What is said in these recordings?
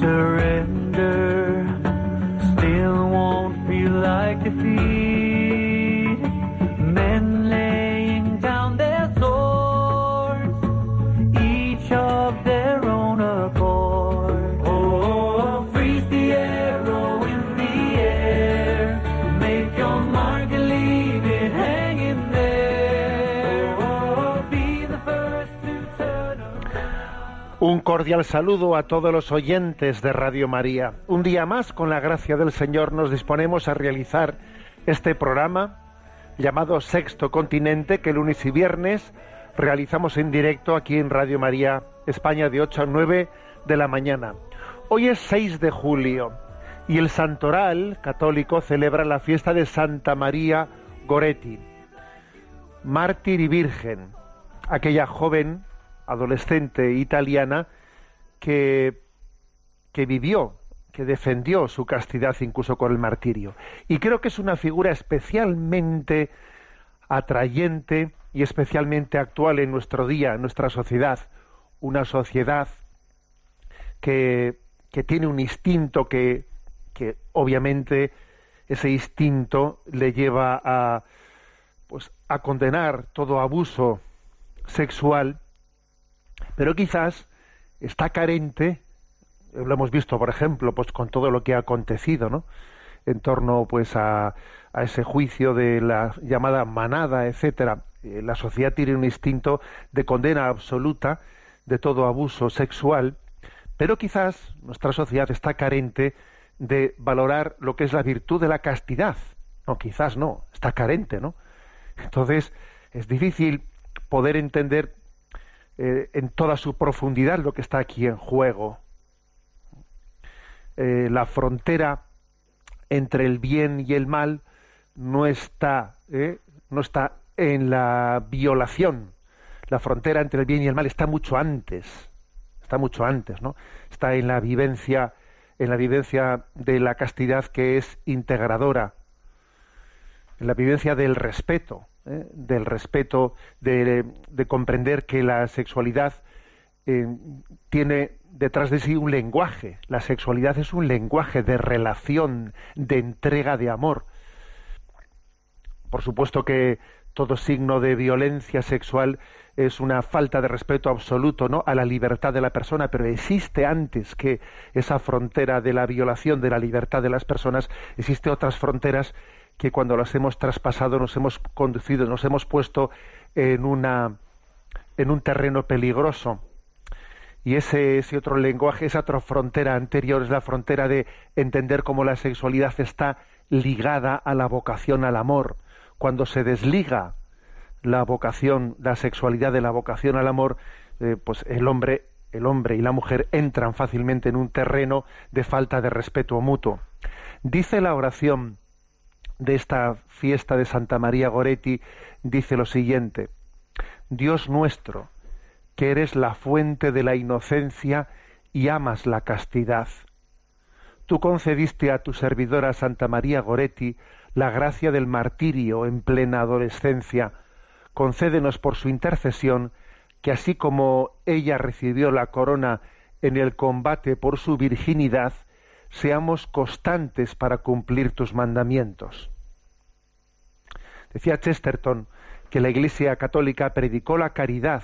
surrender still won't feel like defeat. Un cordial saludo a todos los oyentes de Radio María. Un día más, con la gracia del Señor, nos disponemos a realizar este programa llamado Sexto Continente, que lunes y viernes realizamos en directo aquí en Radio María España de 8 a 9 de la mañana. Hoy es 6 de julio y el Santoral católico celebra la fiesta de Santa María Goretti, mártir y virgen, aquella joven adolescente italiana que, que vivió, que defendió su castidad incluso con el martirio. Y creo que es una figura especialmente atrayente y especialmente actual en nuestro día, en nuestra sociedad. Una sociedad que, que tiene un instinto que, que obviamente ese instinto le lleva a, pues, a condenar todo abuso sexual pero quizás está carente, lo hemos visto, por ejemplo, pues con todo lo que ha acontecido, ¿no? En torno, pues, a, a ese juicio de la llamada manada, etcétera. Eh, la sociedad tiene un instinto de condena absoluta de todo abuso sexual, pero quizás nuestra sociedad está carente de valorar lo que es la virtud de la castidad. No, quizás no, está carente, ¿no? Entonces, es difícil poder entender eh, en toda su profundidad lo que está aquí en juego. Eh, la frontera entre el bien y el mal no está, eh, no está en la violación. La frontera entre el bien y el mal está mucho antes, está mucho antes, ¿no? Está en la vivencia, en la vivencia de la castidad que es integradora, en la vivencia del respeto, ¿eh? del respeto, de, comprender que la sexualidad eh, tiene detrás de sí un lenguaje. La sexualidad es un lenguaje de relación, de entrega de amor. Por supuesto que todo signo de violencia sexual es una falta de respeto absoluto ¿no? a la libertad de la persona, pero existe antes que esa frontera de la violación de la libertad de las personas, existe otras fronteras que cuando las hemos traspasado nos hemos conducido, nos hemos puesto en una en un terreno peligroso. Y ese, ese otro lenguaje, esa otra frontera anterior es la frontera de entender cómo la sexualidad está ligada a la vocación al amor. Cuando se desliga la vocación, la sexualidad de la vocación al amor, eh, pues el hombre, el hombre y la mujer entran fácilmente en un terreno de falta de respeto mutuo. Dice la oración de esta fiesta de Santa María Goretti dice lo siguiente, Dios nuestro, que eres la fuente de la inocencia y amas la castidad. Tú concediste a tu servidora Santa María Goretti la gracia del martirio en plena adolescencia. Concédenos por su intercesión que así como ella recibió la corona en el combate por su virginidad, seamos constantes para cumplir tus mandamientos. Decía Chesterton que la Iglesia católica predicó la caridad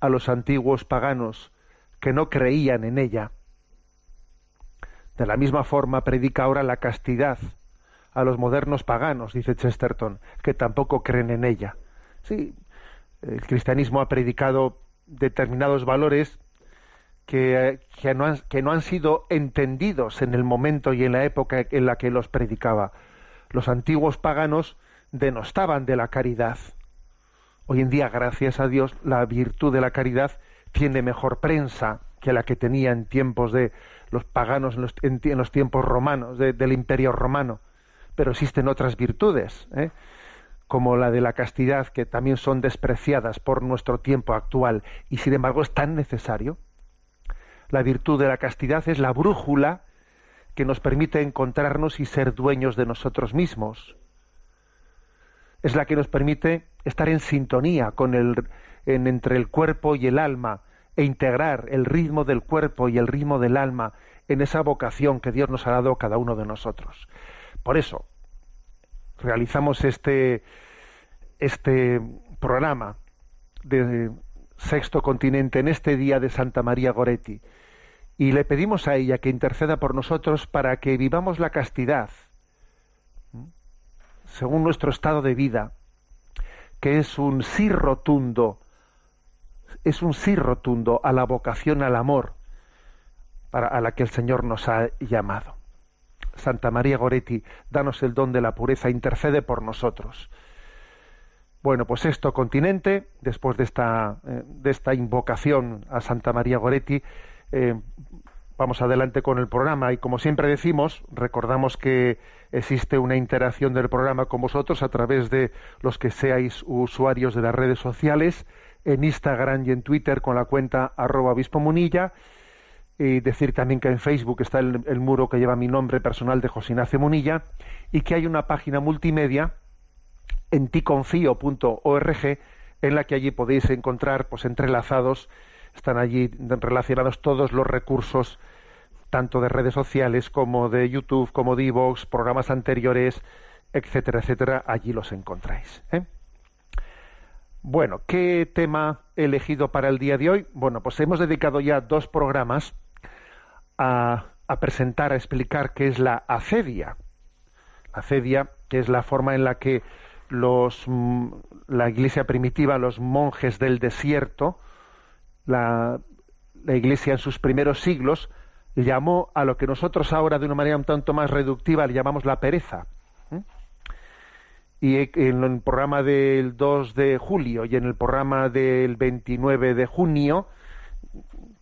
a los antiguos paganos que no creían en ella. De la misma forma predica ahora la castidad a los modernos paganos, dice Chesterton, que tampoco creen en ella. Sí, el cristianismo ha predicado determinados valores que, no han, sido entendidos en el momento y en la época en la que los predicaba. Los antiguos paganos denostaban de la caridad. Hoy en día, gracias a Dios, la virtud de la caridad tiene mejor prensa que la que tenía en tiempos de los paganos en los, tiempos romanos, del imperio romano. Pero existen otras virtudes, ¿eh? como la de la castidad, que también son despreciadas por nuestro tiempo actual y sin embargo es tan necesario. La virtud de la castidad es la brújula que nos permite encontrarnos y ser dueños de nosotros mismos. Es la que nos permite estar en sintonía con el, entre el cuerpo y el alma e integrar el ritmo del cuerpo y el ritmo del alma en esa vocación que Dios nos ha dado a cada uno de nosotros. Por eso realizamos este, este programa de Sexto Continente en este día de Santa María Goretti y le pedimos a ella que interceda por nosotros para que vivamos la castidad según nuestro estado de vida, que es un sí rotundo, es un sí rotundo a la vocación al amor para, a la que el Señor nos ha llamado. Santa María Goretti, danos el don de la pureza, intercede por nosotros. Bueno, pues esto, continente, después de esta, eh, de esta invocación a Santa María Goretti, eh, vamos adelante con el programa. Y como siempre decimos, recordamos que existe una interacción del programa con vosotros a través de los que seáis usuarios de las redes sociales, en Instagram y en Twitter con la cuenta arroba munilla, y decir también que en Facebook está el, el, muro que lleva mi nombre personal de José Ignacio Munilla y que hay una página multimedia en ticonfío.org en la que allí podéis encontrar pues entrelazados están allí relacionados todos los recursos, tanto de redes sociales como de YouTube, como de Evox, programas anteriores, etcétera, etcétera, allí los encontráis. ¿eh? Bueno, ¿qué tema he elegido para el día de hoy? Bueno, pues hemos dedicado ya dos programas a, a presentar, a explicar qué es la acedia. La acedia, que es la forma en la que los, mm, la iglesia primitiva, los monjes del desierto, la, Iglesia en sus primeros siglos llamó a lo que nosotros ahora de una manera un tanto más reductiva le llamamos la pereza. Y en el programa del 2 de julio y en el programa del 29 de junio,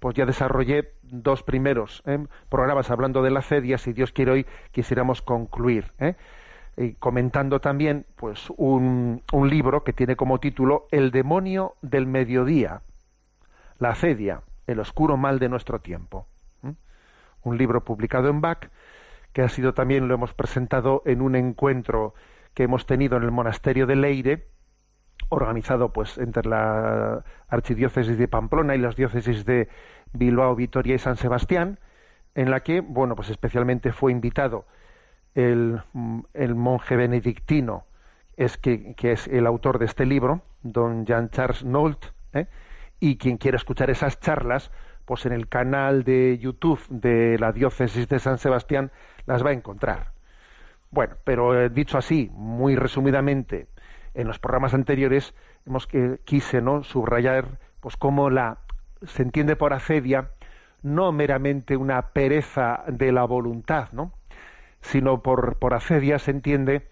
pues ya desarrollé dos primeros ¿eh? programas hablando de la cedia. Si Dios quiere hoy quisiéramos concluir. ¿eh? Comentando también pues un, un libro que tiene como título El demonio del mediodía la acedia, el oscuro mal de nuestro tiempo. Un libro publicado en Bach, que ha sido también, lo hemos presentado en un encuentro que hemos tenido en el monasterio de Leire, organizado pues entre la archidiócesis de Pamplona y las diócesis de Bilbao, Vitoria y San Sebastián, en la que, bueno, pues especialmente fue invitado el, monje benedictino, es que, es el autor de este libro, don Jean Charles Nolt, ¿eh? y quien quiera escuchar esas charlas, pues en el canal de YouTube de la diócesis de San Sebastián las va a encontrar. Bueno, pero eh, dicho así, muy resumidamente, en los programas anteriores hemos que quise no subrayar pues cómo la se entiende por acedia no meramente una pereza de la voluntad, ¿no? Sino por, por se entiende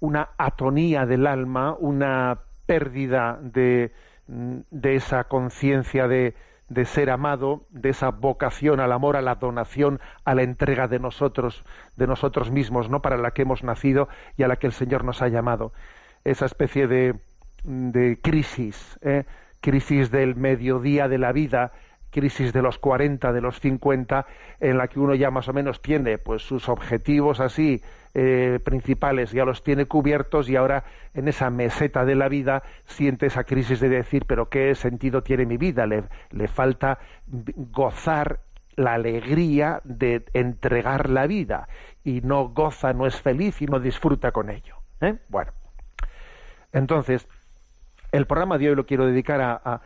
una atonía del alma, una pérdida de, de esa conciencia de, ser amado, de esa vocación al amor, a la donación, a la entrega de nosotros, de nosotros mismos, ¿no? Para la que hemos nacido y a la que el Señor nos ha llamado. Esa especie de, de crisis, ¿eh? crisis del mediodía de la vida, crisis de los 40, de los 50, en la que uno ya más o menos tiene pues sus objetivos así eh, principales, ya los tiene cubiertos y ahora en esa meseta de la vida siente esa crisis de decir, pero ¿qué sentido tiene mi vida? Le, le falta gozar la alegría de entregar la vida y no goza, no es feliz y no disfruta con ello. ¿eh? Bueno, entonces, el programa de hoy lo quiero dedicar a,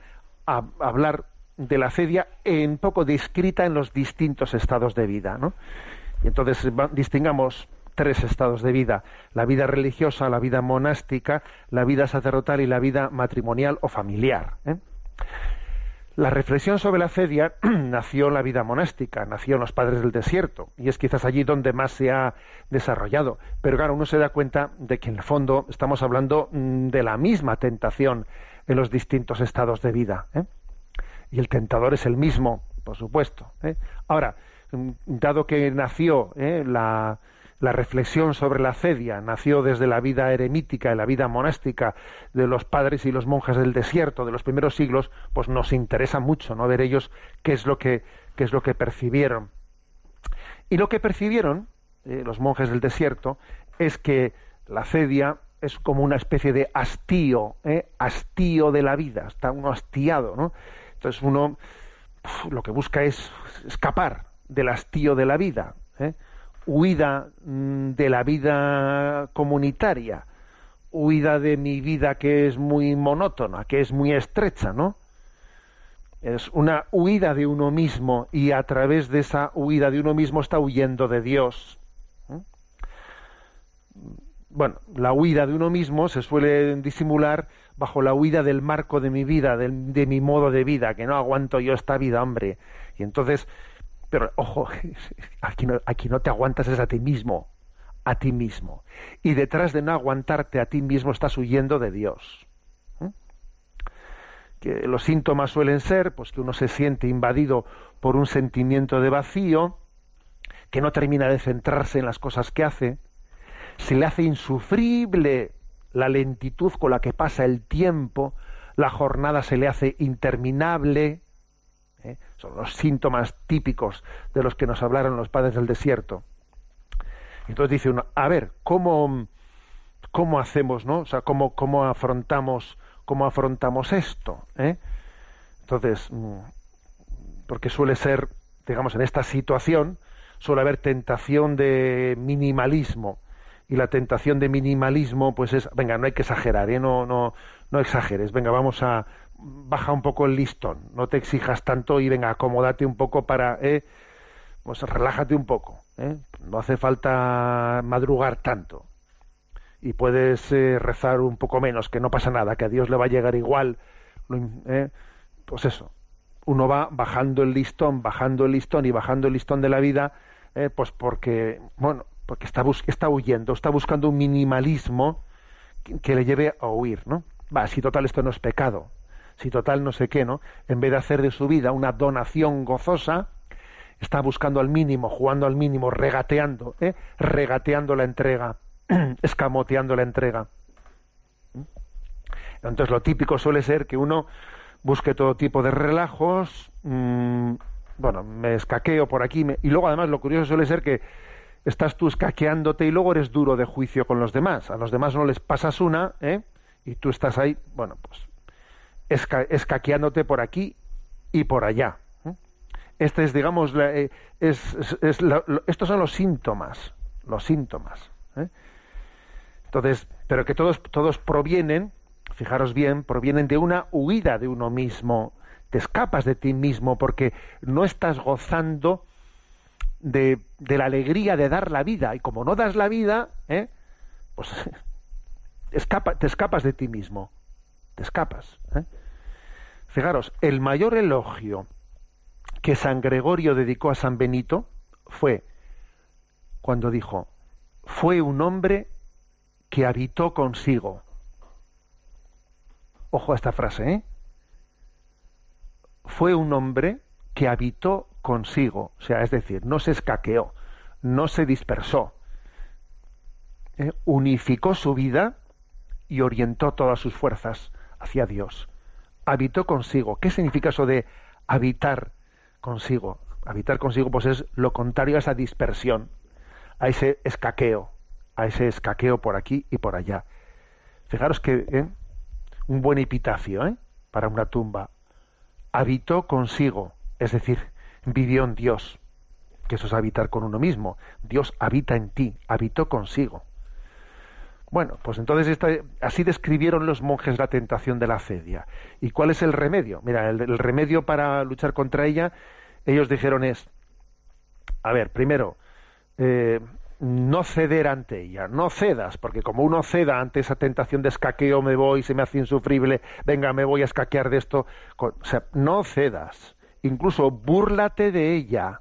a hablar de la cedia en poco descrita en los distintos estados de vida. ¿no? Y entonces distingamos tres estados de vida, la vida religiosa, la vida monástica, la vida sacerdotal y la vida matrimonial o familiar. ¿eh? La reflexión sobre la cedia nació en la vida monástica, nació en los padres del desierto, y es quizás allí donde más se ha desarrollado. Pero claro, uno se da cuenta de que en el fondo estamos hablando mm, de la misma tentación en los distintos estados de vida. ¿eh? Y el tentador es el mismo, por supuesto. ¿eh? Ahora, mm, dado que nació ¿eh? la, la reflexión sobre la cedia nació desde la vida eremítica y la vida monástica de los padres y los monjes del desierto de los primeros siglos, pues nos interesa mucho no ver ellos qué es lo que qué es lo que percibieron. Y lo que percibieron eh, los monjes del desierto es que la cedia es como una especie de hastío, ¿eh? hastío de la vida, está uno hastiado, ¿no? Entonces uno lo que busca es escapar del hastío de la vida, ¿eh? huida mm, de la vida comunitaria, huida de mi vida que es muy monótona, que es muy estrecha, ¿no? Es una huida de uno mismo y a través de esa huida de uno mismo está huyendo de Dios. Bueno, la huida de uno mismo se suele disimular bajo la huida del marco de mi vida, de, de mi modo de vida, que no aguanto yo esta vida, hombre. Y entonces pero ojo, aquí no, aquí no te aguantas es a ti mismo, a ti mismo. Y detrás de no aguantarte a ti mismo estás huyendo de Dios. ¿Mm? Que los síntomas suelen ser pues que uno se siente invadido por un sentimiento de vacío, que no termina de centrarse en las cosas que hace, se le hace insufrible la lentitud con la que pasa el tiempo, la jornada se le hace interminable, ¿eh? son los síntomas típicos de los que nos hablaron los padres del desierto. Entonces dice uno, a ver, ¿cómo, cómo hacemos, no? O sea, ¿cómo, cómo afrontamos, cómo afrontamos esto? ¿eh? Entonces, mm, porque suele ser, digamos, en esta situación, suele haber tentación de minimalismo. Y la tentación de minimalismo, pues es, venga, no hay que exagerar, ¿eh? no, no, no exageres, venga, vamos a, baja un poco el listón, no te exijas tanto y venga, acomódate un poco para, eh, pues relájate un poco, ¿eh? no hace falta madrugar tanto. Y puedes eh, rezar un poco menos, que no pasa nada, que a Dios le va a llegar igual, ¿eh? pues eso, uno va bajando el listón, bajando el listón y bajando el listón de la vida, pues porque, bueno, porque está, está huyendo, está buscando un minimalismo que, le lleve a huir, ¿no? Va, si total esto no es pecado, si total no sé qué, ¿no? En vez de hacer de su vida una donación gozosa, está buscando al mínimo, jugando al mínimo, regateando, ¿eh? regateando la entrega, escamoteando la entrega. Entonces lo típico suele ser que uno busque todo tipo de relajos, mmm, bueno, me escaqueo por aquí, y luego además lo curioso suele ser que estás tú escaqueándote y luego eres duro de juicio con los demás. A los demás no les pasas una, ¿eh? Y tú estás ahí, bueno, pues escaqueándote por aquí y por allá. Este es, digamos, eh, es, estos son los síntomas, los síntomas. ¿eh? Entonces, pero que todos, todos provienen, fijaros bien, provienen de una huida de uno mismo. Te escapas de ti mismo porque no estás gozando de, de la alegría de dar la vida. Y como no das la vida, ¿eh? pues escapa, te escapas de ti mismo. Te escapas. ¿eh? Fijaros, el mayor elogio que San Gregorio dedicó a San Benito fue cuando dijo, fue un hombre que habitó consigo. Ojo a esta frase, ¿eh? Fue un hombre que habitó consigo, o sea, es decir, no se escaqueó, no se dispersó, ¿eh? unificó su vida y orientó todas sus fuerzas hacia Dios habitó consigo. ¿Qué significa eso de habitar consigo? Habitar consigo pues es lo contrario a esa dispersión, a ese escaqueo, a ese escaqueo por aquí y por allá. Fijaros que ¿eh? un buen epitafio ¿eh? para una tumba. Habitó consigo, es decir, vivió en Dios, que eso es habitar con uno mismo. Dios habita en ti, habitó consigo. Bueno, pues entonces así describieron los monjes la tentación de la cedia. ¿Y cuál es el remedio? Mira, el, remedio para luchar contra ella, ellos dijeron es, a ver, primero, eh, no ceder ante ella, no cedas, porque como uno ceda ante esa tentación de escaqueo, me voy, se me hace insufrible, venga, me voy a escaquear de esto, o sea, no cedas, incluso búrlate de ella,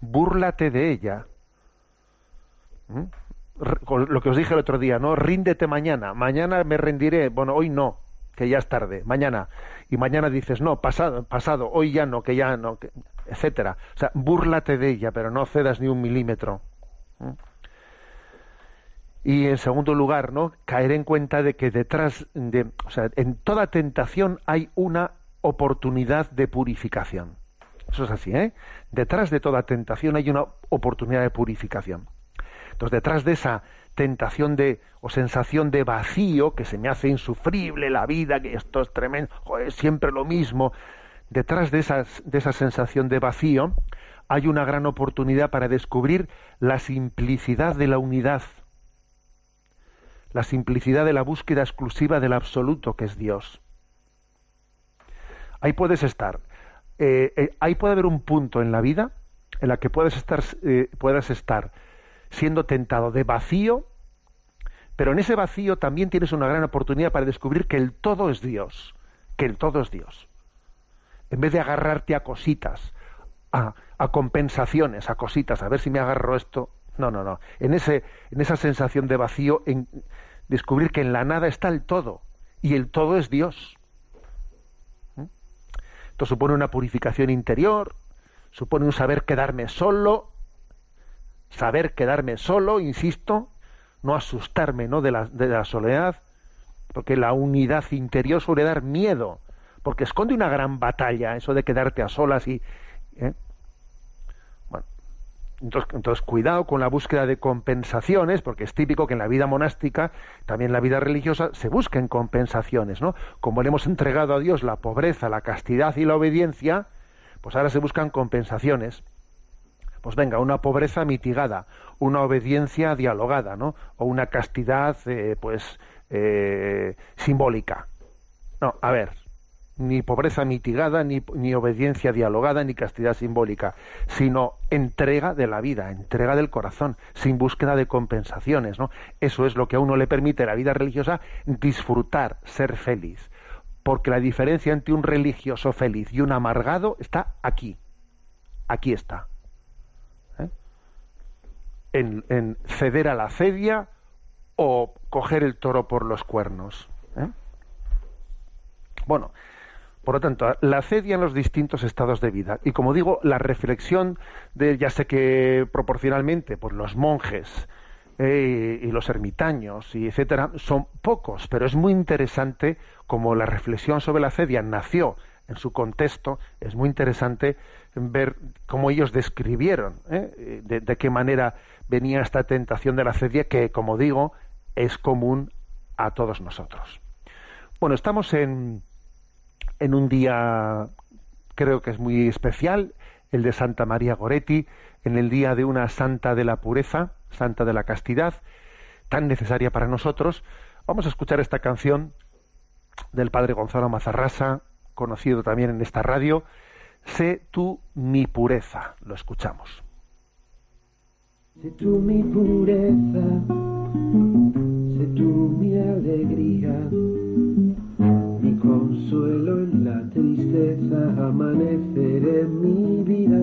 búrlate de ella. Lo que os dije el otro día, ¿no? Ríndete mañana, mañana me rendiré, bueno, hoy no, que ya es tarde, mañana. y mañana dices, no, pasado, pasado, hoy ya no, que ya no, etcétera. O sea, búrlate de ella, pero no cedas ni un milímetro. Y en segundo lugar, ¿no? Caer en cuenta de que detrás de, o sea, en toda tentación hay una oportunidad de purificación. Eso es así, ¿eh? Detrás de toda tentación hay una oportunidad de purificación. Entonces, detrás de esa tentación de o sensación de vacío que se me hace insufrible la vida, que esto es tremendo, es siempre lo mismo, detrás de, de esa sensación de vacío hay una gran oportunidad para descubrir la simplicidad de la unidad la simplicidad de la búsqueda exclusiva del absoluto que es Dios. Ahí puedes estar. Eh, eh, ahí puede haber un punto en la vida en la que puedes estar, eh, puedas estar siendo tentado de vacío, pero en ese vacío también tienes una gran oportunidad para descubrir que el todo es Dios, que el todo es Dios. En vez de agarrarte a cositas, a, a compensaciones, a cositas, a ver si me agarro esto. No, no, no. En, ese, en esa sensación de vacío, en, descubrir que en la nada está el todo y el todo es Dios. Esto supone una purificación interior, supone un saber quedarme solo, saber quedarme solo, insisto, no asustarme ¿no? De, la, de la soledad, porque la unidad interior suele dar miedo, porque esconde una gran batalla, eso de quedarte a solas y... ¿eh? Entonces, cuidado con la búsqueda de compensaciones, porque es típico que en la vida monástica, también en la vida religiosa, se busquen compensaciones, ¿no? Como le hemos entregado a Dios la pobreza, la castidad y la obediencia, pues ahora se buscan compensaciones. Pues venga, una pobreza mitigada, una obediencia dialogada, ¿no? O una castidad, eh, pues, eh, simbólica. No, a ver, ni pobreza mitigada, ni, ni, obediencia dialogada, ni castidad simbólica, sino entrega de la vida, entrega del corazón, sin búsqueda de compensaciones. ¿no? Eso es lo que a uno le permite la vida religiosa disfrutar, ser feliz. Porque la diferencia entre un religioso feliz y un amargado está aquí. Aquí está. ¿eh? En, en, ceder a la cedia o coger el toro por los cuernos. ¿eh? Bueno, por lo tanto, la cedia en los distintos estados de vida. Y como digo, la reflexión de, ya sé que proporcionalmente, pues los monjes eh, y los ermitaños y etcétera, son pocos, pero es muy interesante como la reflexión sobre la cedia nació en su contexto, es muy interesante ver cómo ellos describieron ¿eh? de, qué manera venía esta tentación de la cedia que, como digo, es común a todos nosotros. Bueno, estamos en, en un día creo que es muy especial, el de Santa María Goretti, en el día de una santa de la pureza, santa de la castidad, tan necesaria para nosotros. Vamos a escuchar esta canción del padre Gonzalo Mazarrasa, conocido también en esta radio, Sé tú mi pureza. Lo escuchamos. Sé tú mi pureza, sé tú mi alegría consuelo en la tristeza, amanecer en mi vida.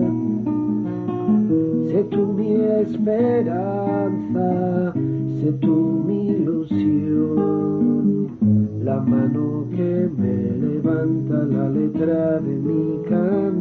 Sé tú mi esperanza, sé tú mi ilusión, la mano que me levanta la letra de mi canción.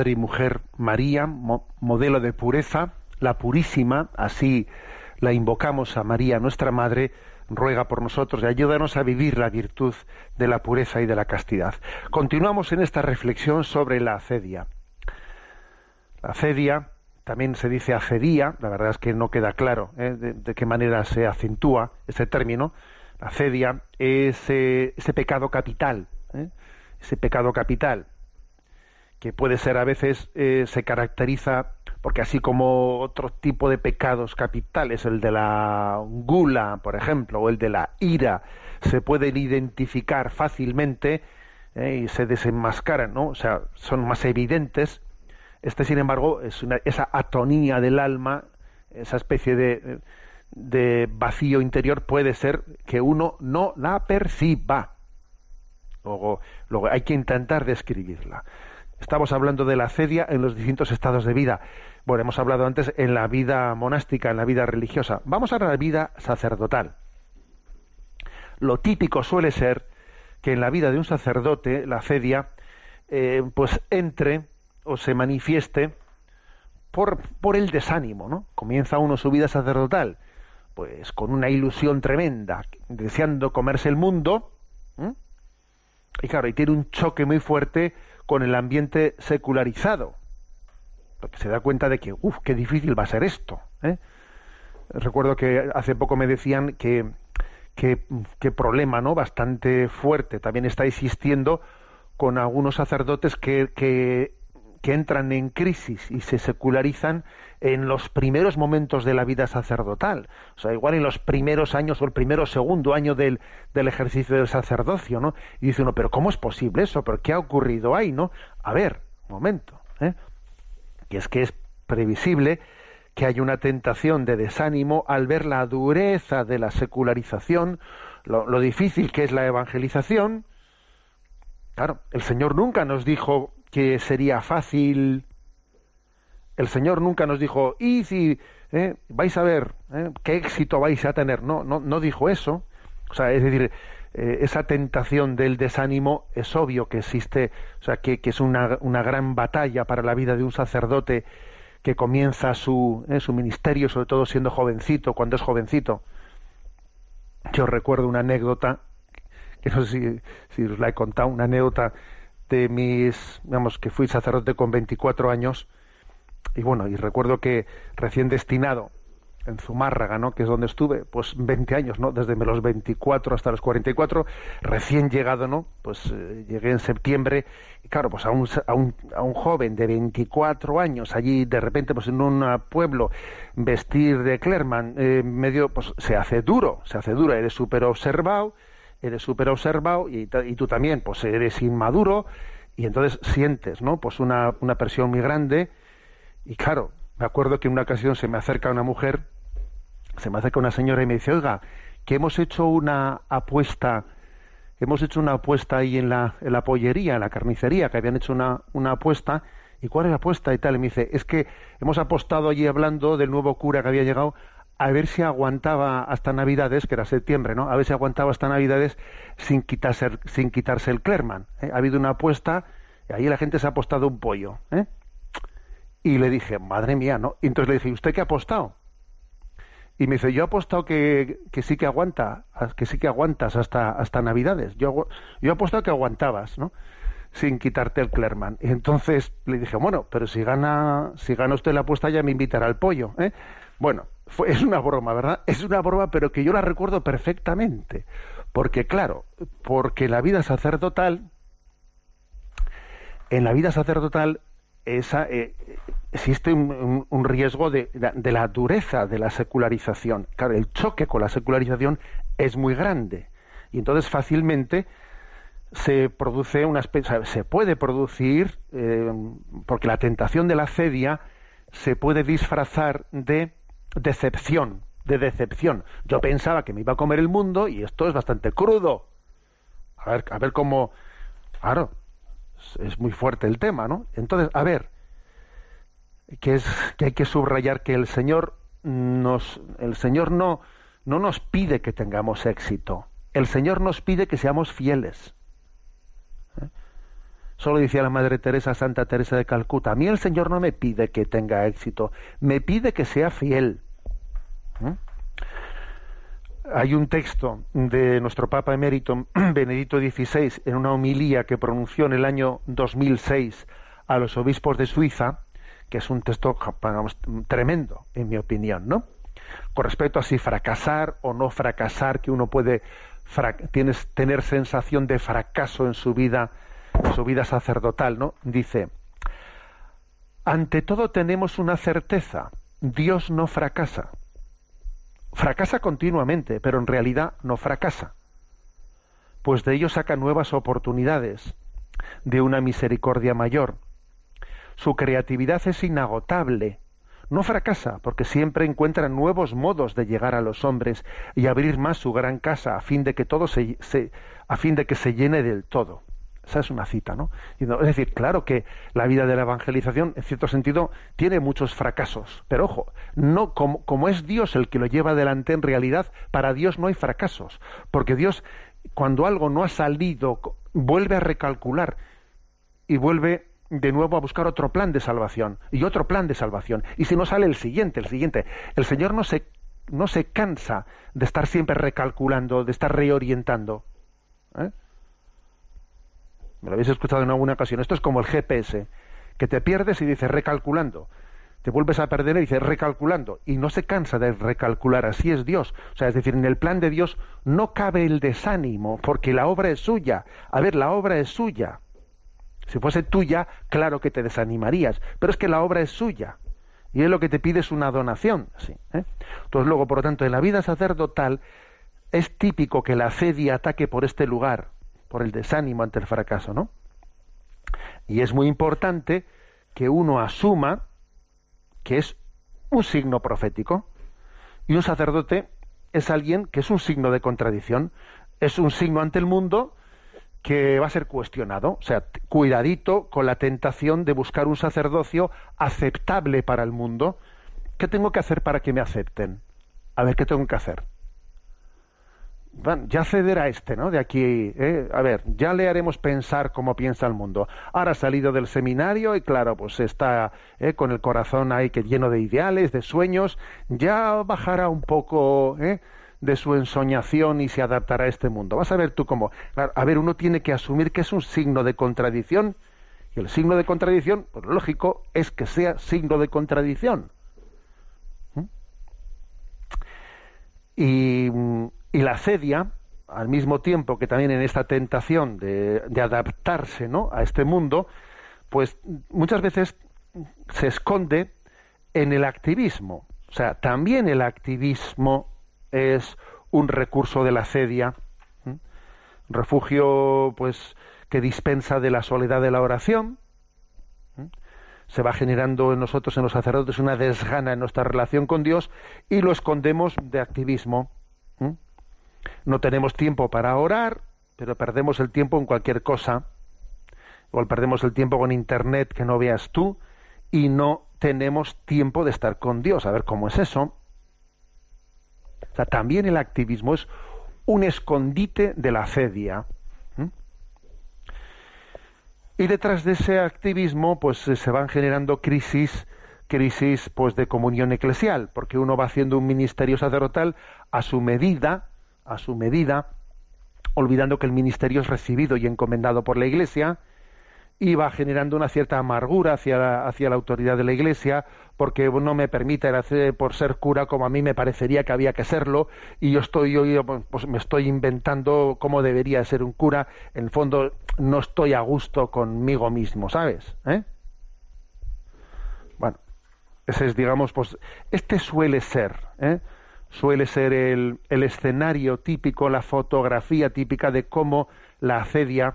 Madre y mujer María, modelo de pureza, la purísima, así la invocamos a María, nuestra madre, ruega por nosotros y ayúdanos a vivir la virtud de la pureza y de la castidad. Continuamos en esta reflexión sobre la acedia. La acedia, también se dice acedía, la verdad es que no queda claro ¿eh? de, qué manera se acentúa ese término. La acedia es eh, ese pecado capital, ¿eh? ese pecado capital, que puede ser a veces, se caracteriza porque así como otro tipo de pecados capitales, el de la gula, por ejemplo, o el de la ira, se pueden identificar fácilmente eh, y se desenmascaran, ¿no? O sea, son más evidentes. Este, sin embargo, es esa atonía del alma, esa especie de, de vacío interior, puede ser que uno no la perciba. Luego, luego hay que intentar describirla. Estamos hablando de la cedia en los distintos estados de vida. Bueno, hemos hablado antes en la vida monástica, en la vida religiosa. Vamos a la vida sacerdotal. Lo típico suele ser que en la vida de un sacerdote, la cedia, eh, pues entre o se manifieste por, por el desánimo, ¿no? Comienza uno su vida sacerdotal, pues con una ilusión tremenda, deseando comerse el mundo, y claro, y tiene un choque muy fuerte con el ambiente secularizado, porque se da cuenta de que, uff, qué difícil va a ser esto. ¿eh? Recuerdo que hace poco me decían que qué problema no bastante fuerte también está existiendo con algunos sacerdotes que, que, que, entran en crisis y se secularizan en los primeros momentos de la vida sacerdotal. O sea, igual en los primeros años o el primero o segundo año del, del ejercicio del sacerdocio, ¿no? Y dice uno, pero ¿cómo es posible eso? ¿Pero qué ha ocurrido ahí, no? A ver, un momento. ¿eh? que es que es previsible que haya una tentación de desánimo al ver la dureza de la secularización, lo, difícil que es la evangelización. Claro, el Señor nunca nos dijo que sería fácil. El Señor nunca nos dijo, y si eh, vais a ver eh, qué éxito vais a tener. No, no, no dijo eso. O sea, es decir, eh, esa tentación del desánimo es obvio que existe, o sea, que, es una, una, gran batalla para la vida de un sacerdote que comienza su, eh, su ministerio, sobre todo siendo jovencito, cuando es jovencito. Yo recuerdo una anécdota, que no sé si, si os la he contado, una anécdota de mis, digamos, que fui sacerdote con 24 años, y bueno, y recuerdo que recién destinado en Zumárraga, ¿no? que es donde estuve, pues 20 años, ¿no? desde los 24 hasta los 44, recién llegado, ¿no? pues eh, llegué en septiembre, y claro, pues a un, a, un, a un joven de 24 años, allí de repente, pues en un pueblo, vestir de Clerman, eh, medio, pues se hace duro, se hace duro, eres súper observado, eres súper observado, y, tú también, pues eres inmaduro, y entonces sientes, ¿no? Pues una, una presión muy grande, y claro, me acuerdo que en una ocasión se me acerca una mujer, se me acerca una señora y me dice, oiga, que hemos hecho una apuesta, hemos hecho una apuesta ahí en la, en la pollería, en la carnicería, que habían hecho una, una apuesta, ¿y cuál es la apuesta? Y tal, y me dice, es que hemos apostado allí hablando del nuevo cura que había llegado, a ver si aguantaba hasta Navidades, que era septiembre, ¿no? A ver si aguantaba hasta Navidades sin quitarse, sin quitarse el Clerman. ¿eh? Ha habido una apuesta, y ahí la gente se ha apostado un pollo, ¿eh? Y le dije, madre mía, ¿no? Y entonces le dije, ¿usted qué ha apostado? Y me dice, yo he apostado que, que sí que aguanta, que sí que aguantas hasta, hasta Navidades. Yo, yo he apostado que aguantabas, ¿no? Sin quitarte el Clerman. Y entonces le dije, bueno, pero si gana, si gana usted la apuesta ya me invitará al pollo, ¿eh? Bueno, fue, es una broma, ¿verdad? Es una broma, pero que yo la recuerdo perfectamente. Porque, claro, porque la vida sacerdotal, en la vida sacerdotal esa, eh, existe un, riesgo de, la dureza de la secularización. Claro, el choque con la secularización es muy grande y entonces fácilmente se produce una especie, se puede producir, eh, porque la tentación de la cedia se puede disfrazar de decepción, de decepción. Yo pensaba que me iba a comer el mundo y esto es bastante crudo. A ver, a ver cómo, claro, es muy fuerte el tema, ¿no? Entonces, a ver, que es que hay que subrayar que el Señor nos, el Señor no, no nos pide que tengamos éxito. El Señor nos pide que seamos fieles. Solo decía la Madre Teresa, Santa Teresa de Calcuta, a mí el Señor no me pide que tenga éxito, me pide que sea fiel. ¿Mm? Hay un texto de nuestro Papa emérito Benedicto XVI en una homilía que pronunció en el año 2006 a los obispos de Suiza, que es un texto tremendo, en mi opinión, ¿no? Con respecto a si fracasar o no fracasar, que uno puede tener sensación de fracaso en su vida, su vida sacerdotal, ¿no? Dice, ante todo tenemos una certeza, Dios no fracasa. Fracasa continuamente, pero en realidad no fracasa, pues de ello saca nuevas oportunidades, de una misericordia mayor. Su creatividad es inagotable, no fracasa porque siempre encuentra nuevos modos de llegar a los hombres y abrir más su gran casa a fin de que todo se, a fin de que se llene del todo. Esa es una cita, ¿no? Es decir, claro que la vida de la evangelización, en cierto sentido, tiene muchos fracasos, pero ojo, no como, como es Dios el que lo lleva adelante, en realidad para Dios no hay fracasos, porque Dios cuando algo no ha salido vuelve a recalcular y vuelve de nuevo a buscar otro plan de salvación y otro plan de salvación. Y si no sale el siguiente, el siguiente, el Señor no se, no se cansa de estar siempre recalculando, de estar reorientando. ¿eh? Me lo habéis escuchado en alguna ocasión. Esto es como el GPS, que te pierdes y dice recalculando. Te vuelves a perder y dice recalculando. Y no se cansa de recalcular. Así es Dios. O sea, es decir, en el plan de Dios no cabe el desánimo, porque la obra es suya. A ver, la obra es suya. Si fuese tuya, claro que te desanimarías, pero es que la obra es suya. Y él lo que te pide es una donación. ¿sí? ¿eh? Entonces luego, por lo tanto, en la vida sacerdotal es típico que la cedia ataque por este lugar, por el desánimo ante el fracaso, ¿no? Y es muy importante que uno asuma que es un signo profético. Y un sacerdote es alguien que es un signo de contradicción. Es un signo ante el mundo que va a ser cuestionado. O sea, cuidadito con la tentación de buscar un sacerdocio aceptable para el mundo. ¿Qué tengo que hacer para que me acepten? A ver, ¿qué tengo que hacer? Ya ceder a este, ¿no? De aquí, ¿eh? a ver, ya le haremos pensar cómo piensa el mundo. Ahora ha salido del seminario y claro, pues está ¿eh? con el corazón ahí que lleno de ideales, de sueños, ya bajará un poco, ¿eh? de su ensoñación y se adaptará a este mundo. Vas a ver tú cómo. a ver, uno tiene que asumir que es un signo de contradicción y el signo de contradicción, pues lógico, es que sea signo de contradicción. ¿Mm? Y, la cedia, al mismo tiempo que también en esta tentación de, de adaptarse ¿no? a este mundo, pues muchas veces se esconde en el activismo. O sea, también el activismo es un recurso de la sedia, refugio pues que dispensa de la soledad de la oración. Se va generando en nosotros, en los sacerdotes, una desgana en nuestra relación con Dios y lo escondemos de activismo. No tenemos tiempo para orar, pero perdemos el tiempo en cualquier cosa. O perdemos el tiempo con Internet que no veas tú y no tenemos tiempo de estar con Dios. A ver cómo es eso. O sea, también el activismo es un escondite de la cedia. Y detrás de ese activismo, pues eh, se van generando crisis, crisis pues de comunión eclesial, porque uno va haciendo un ministerio sacerdotal a su medida, a su medida, olvidando que el ministerio es recibido y encomendado por la Iglesia, y va generando una cierta amargura hacia la, hacia la autoridad de la Iglesia, porque no me permite hacer por ser cura como a mí me parecería que había que serlo, y yo estoy yo, pues me estoy inventando cómo debería ser un cura. En el fondo no estoy a gusto conmigo mismo, ¿sabes? ¿Eh? Bueno, ese es, digamos, pues este suele ser, ¿eh? Suele ser el, el escenario típico, la fotografía típica de cómo la acedia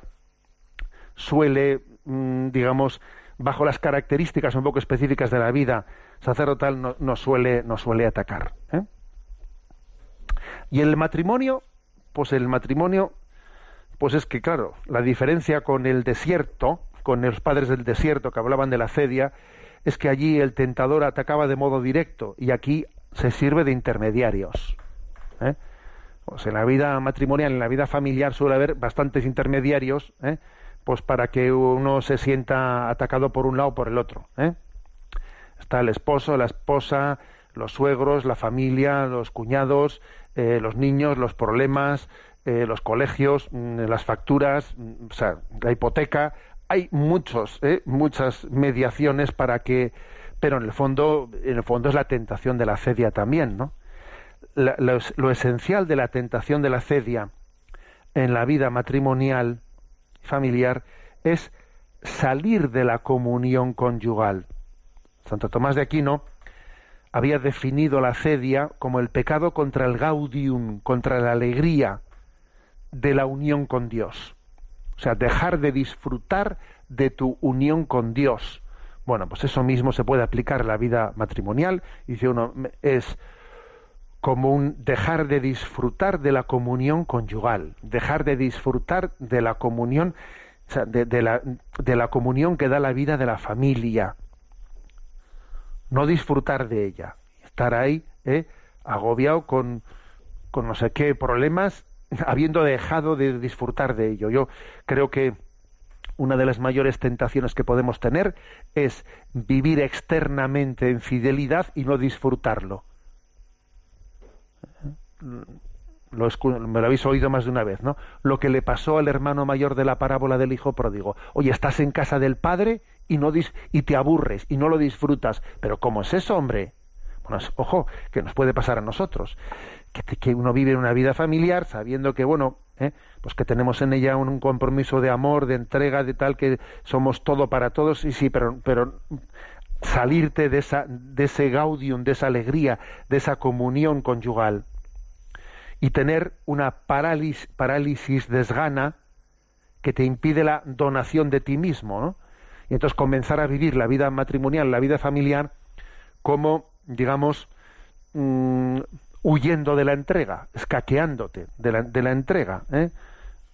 suele Mm, digamos, bajo las características un poco específicas de la vida sacerdotal, no, no suele, no suele atacar. ¿eh? Y el matrimonio, pues el matrimonio, pues es que, claro, la diferencia con el desierto, con los padres del desierto que hablaban de la cedia, es que allí el tentador atacaba de modo directo y aquí se sirve de intermediarios. ¿eh? Pues en la vida matrimonial, en la vida familiar suele haber bastantes intermediarios, ¿eh? pues para que uno se sienta atacado por un lado o por el otro. ¿eh? Está el esposo, la esposa, los suegros, la familia, los cuñados, eh, los niños, los problemas, eh, los colegios, mm, las facturas, mm, o sea, la hipoteca. Hay muchos, muchas mediaciones para que, pero en el fondo, en el fondo es la tentación de la cedia también, ¿no? lo, esencial de la tentación de la cedia en la vida matrimonial familiar es salir de la comunión conyugal. Santo Tomás de Aquino había definido la cedia como el pecado contra el gaudium, contra la alegría de la unión con Dios. O sea, dejar de disfrutar de tu unión con Dios. Bueno, pues eso mismo se puede aplicar a la vida matrimonial. Dice uno, es como un dejar de disfrutar de la comunión conyugal, dejar de disfrutar de la comunión, de, la, de la comunión que da la vida de la familia, no disfrutar de ella, estar ahí ¿eh? agobiado con, con no sé qué problemas, habiendo dejado de disfrutar de ello. Yo creo que una de las mayores tentaciones que podemos tener es vivir externamente en fidelidad y no disfrutarlo lo, me lo habéis oído más de una vez, ¿no? Lo que le pasó al hermano mayor de la parábola del hijo pródigo. Oye, estás en casa del padre y no y te aburres y no lo disfrutas. Pero ¿cómo es eso, hombre? Bueno, ojo, que nos puede pasar a nosotros. Que, que uno vive una vida familiar sabiendo que, bueno, ¿eh? pues que tenemos en ella un, compromiso de amor, de entrega, de tal que somos todo para todos, y sí, pero, pero salirte de, esa, de ese gaudium, de esa alegría, de esa comunión conyugal y tener una parálisis, parálisis desgana que te impide la donación de ti mismo, ¿no? Y entonces comenzar a vivir la vida matrimonial, la vida familiar, como, digamos, mm, huyendo de la entrega, escaqueándote de la, entrega, ¿eh?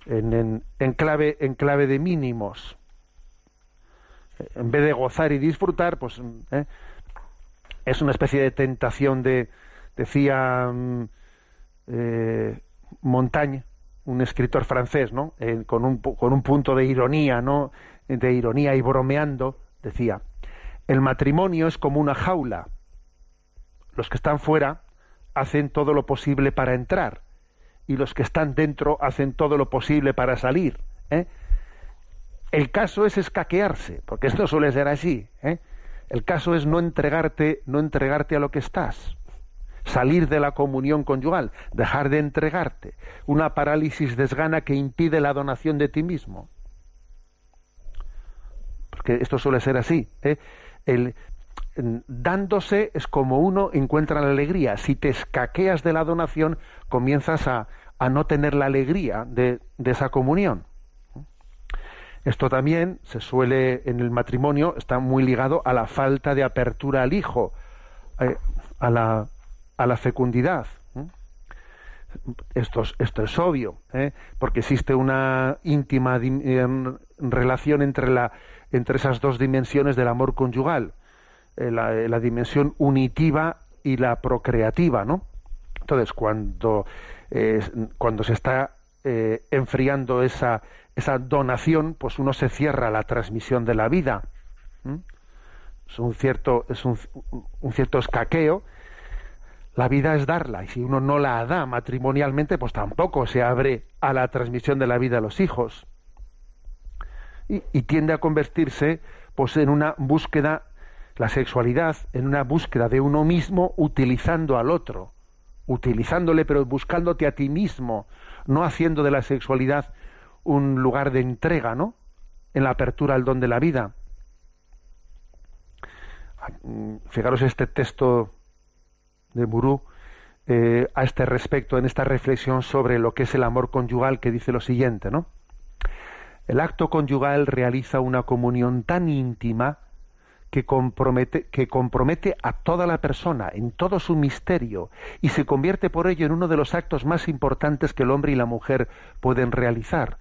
en, clave, en clave de mínimos. En vez de gozar y disfrutar, pues ¿eh? es una especie de tentación de, decía mm, eh, un escritor francés, ¿no? Con, un, con un punto de ironía, ¿no? De ironía y bromeando, decía, el matrimonio es como una jaula. Los que están fuera hacen todo lo posible para entrar y los que están dentro hacen todo lo posible para salir. ¿eh? El caso es escaquearse, porque esto suele ser así. El caso es no entregarte, no entregarte a lo que estás salir de la comunión conyugal, dejar de entregarte, una parálisis desgana que impide la donación de ti mismo. Porque esto suele ser así. ¿eh? El, dándose es como uno encuentra la alegría. Si te escaqueas de la donación, comienzas a, no tener la alegría de, esa comunión. Esto también se suele en el matrimonio, está muy ligado a la falta de apertura al hijo, eh, a la a la fecundidad. Esto, esto es obvio, ¿eh? porque existe una íntima em, relación entre, la, entre esas dos dimensiones del amor conyugal, eh, la, dimensión unitiva y la procreativa, ¿no? Entonces, cuando, cuando se está eh, enfriando esa, esa donación, pues uno se cierra la transmisión de la vida. Es un cierto, es un, un cierto escaqueo la vida es darla y si uno no la da matrimonialmente, pues tampoco se abre a la transmisión de la vida a los hijos. Y, tiende a convertirse pues en una búsqueda, la sexualidad, en una búsqueda de uno mismo utilizando al otro, utilizándole pero buscándote a ti mismo, no haciendo de la sexualidad un lugar de entrega, ¿no? En la apertura al don de la vida. Fijaros este texto de Burú eh, a este respecto, en esta reflexión sobre lo que es el amor conyugal, que dice lo siguiente, ¿no? El acto conyugal realiza una comunión tan íntima que compromete, a toda la persona en todo su misterio y se convierte por ello en uno de los actos más importantes que el hombre y la mujer pueden realizar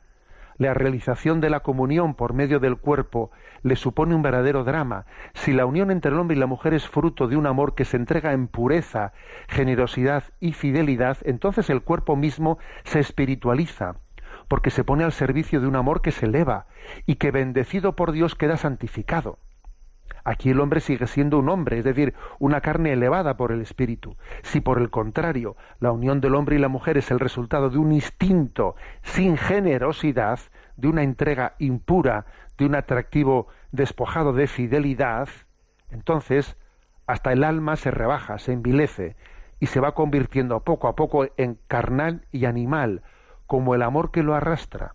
la realización de la comunión por medio del cuerpo le supone un verdadero drama. Si la unión entre el hombre y la mujer es fruto de un amor que se entrega en pureza, generosidad y fidelidad, entonces el cuerpo mismo se espiritualiza. porque se pone al servicio de un amor que se eleva y que bendecido por Dios queda santificado. Aquí el hombre sigue siendo un hombre, es decir, una carne elevada por el espíritu. Si por el contrario la unión del hombre y la mujer es el resultado de un instinto sin generosidad, de una entrega impura, de un atractivo despojado de fidelidad, entonces hasta el alma se rebaja, se envilece y se va convirtiendo poco a poco en carnal y animal, como el amor que lo arrastra.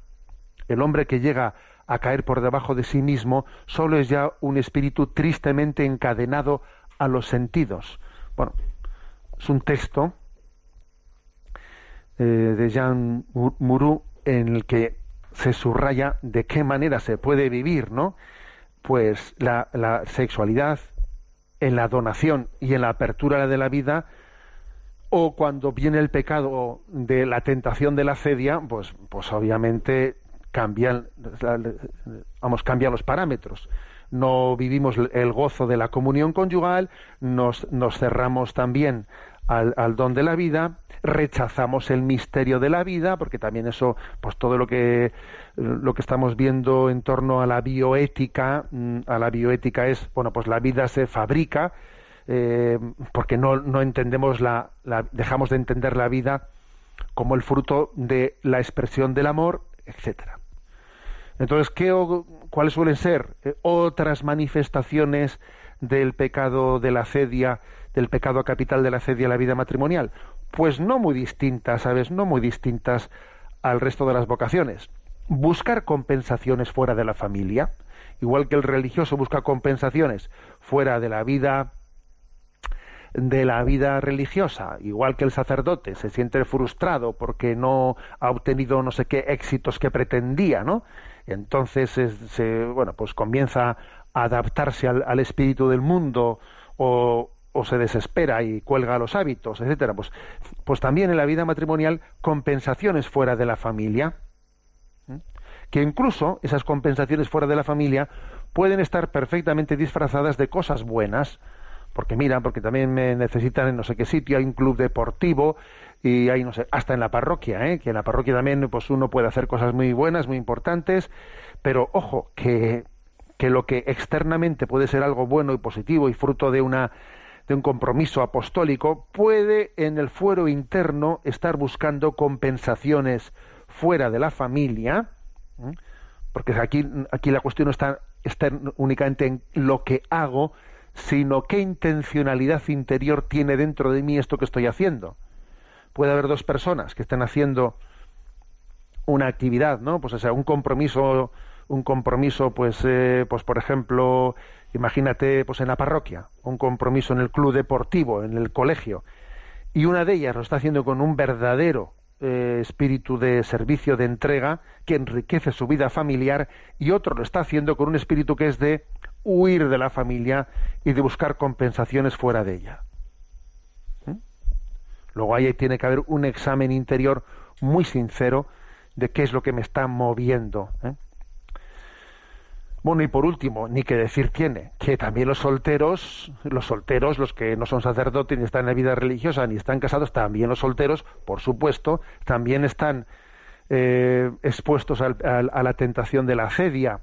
El hombre que llega a caer por debajo de sí mismo solo es ya un espíritu tristemente encadenado a los sentidos. Bueno, es un texto eh, de Jean Mourou en el que se subraya de qué manera se puede vivir, ¿no? Pues la, sexualidad en la donación y en la apertura de la vida o cuando viene el pecado de la tentación de la cedia, pues, pues obviamente cambian, vamos, cambian los parámetros. No vivimos el gozo de la comunión conyugal, nos, cerramos también al, al, don de la vida, rechazamos el misterio de la vida, porque también eso, pues todo lo que lo que estamos viendo en torno a la bioética, mm, a la bioética es, bueno, pues la vida se fabrica, eh, porque no, no entendemos la, la, dejamos de entender la vida como el fruto de la expresión del amor, etcétera. Entonces, ¿qué, ¿cuáles suelen ser eh, otras manifestaciones del pecado de la cedia, del pecado capital de la cedia a la vida matrimonial? Pues no muy distintas, ¿sabes? No muy distintas al resto de las vocaciones. Buscar compensaciones fuera de la familia, igual que el religioso busca compensaciones fuera de la vida de la vida religiosa, igual que el sacerdote se siente frustrado porque no ha obtenido no sé qué éxitos que pretendía, ¿no? Entonces se, bueno, pues comienza a adaptarse al, al espíritu del mundo o, o, se desespera y cuelga los hábitos, etcétera. Pues, pues también en la vida matrimonial compensaciones fuera de la familia, que incluso esas compensaciones fuera de la familia pueden estar perfectamente disfrazadas de cosas buenas porque mira, porque también me necesitan en no sé qué sitio, hay un club deportivo y hay, no sé, hasta en la parroquia, ¿eh? que en la parroquia también pues uno puede hacer cosas muy buenas, muy importantes, pero ojo, que, que lo que externamente puede ser algo bueno y positivo y fruto de una de un compromiso apostólico, puede en el fuero interno estar buscando compensaciones fuera de la familia, porque aquí, aquí la cuestión no está, está únicamente en lo que hago, sino qué intencionalidad interior tiene dentro de mí esto que estoy haciendo. Puede haber dos personas que estén haciendo una actividad, ¿no? Pues o sea, un compromiso, un compromiso, pues, eh, pues por ejemplo, imagínate, pues en la parroquia, un compromiso en el club deportivo, en el colegio, y una de ellas lo está haciendo con un verdadero eh, espíritu de servicio, de entrega, que enriquece su vida familiar, y otro lo está haciendo con un espíritu que es de huir de la familia y de buscar compensaciones fuera de ella. Luego ahí tiene que haber un examen interior muy sincero de qué es lo que me está moviendo. ¿eh? Bueno, y por último, ni que decir tiene, que también los solteros, los solteros, los que no son sacerdotes ni están en la vida religiosa ni están casados, también los solteros, por supuesto, también están eh, expuestos a la tentación de la cedia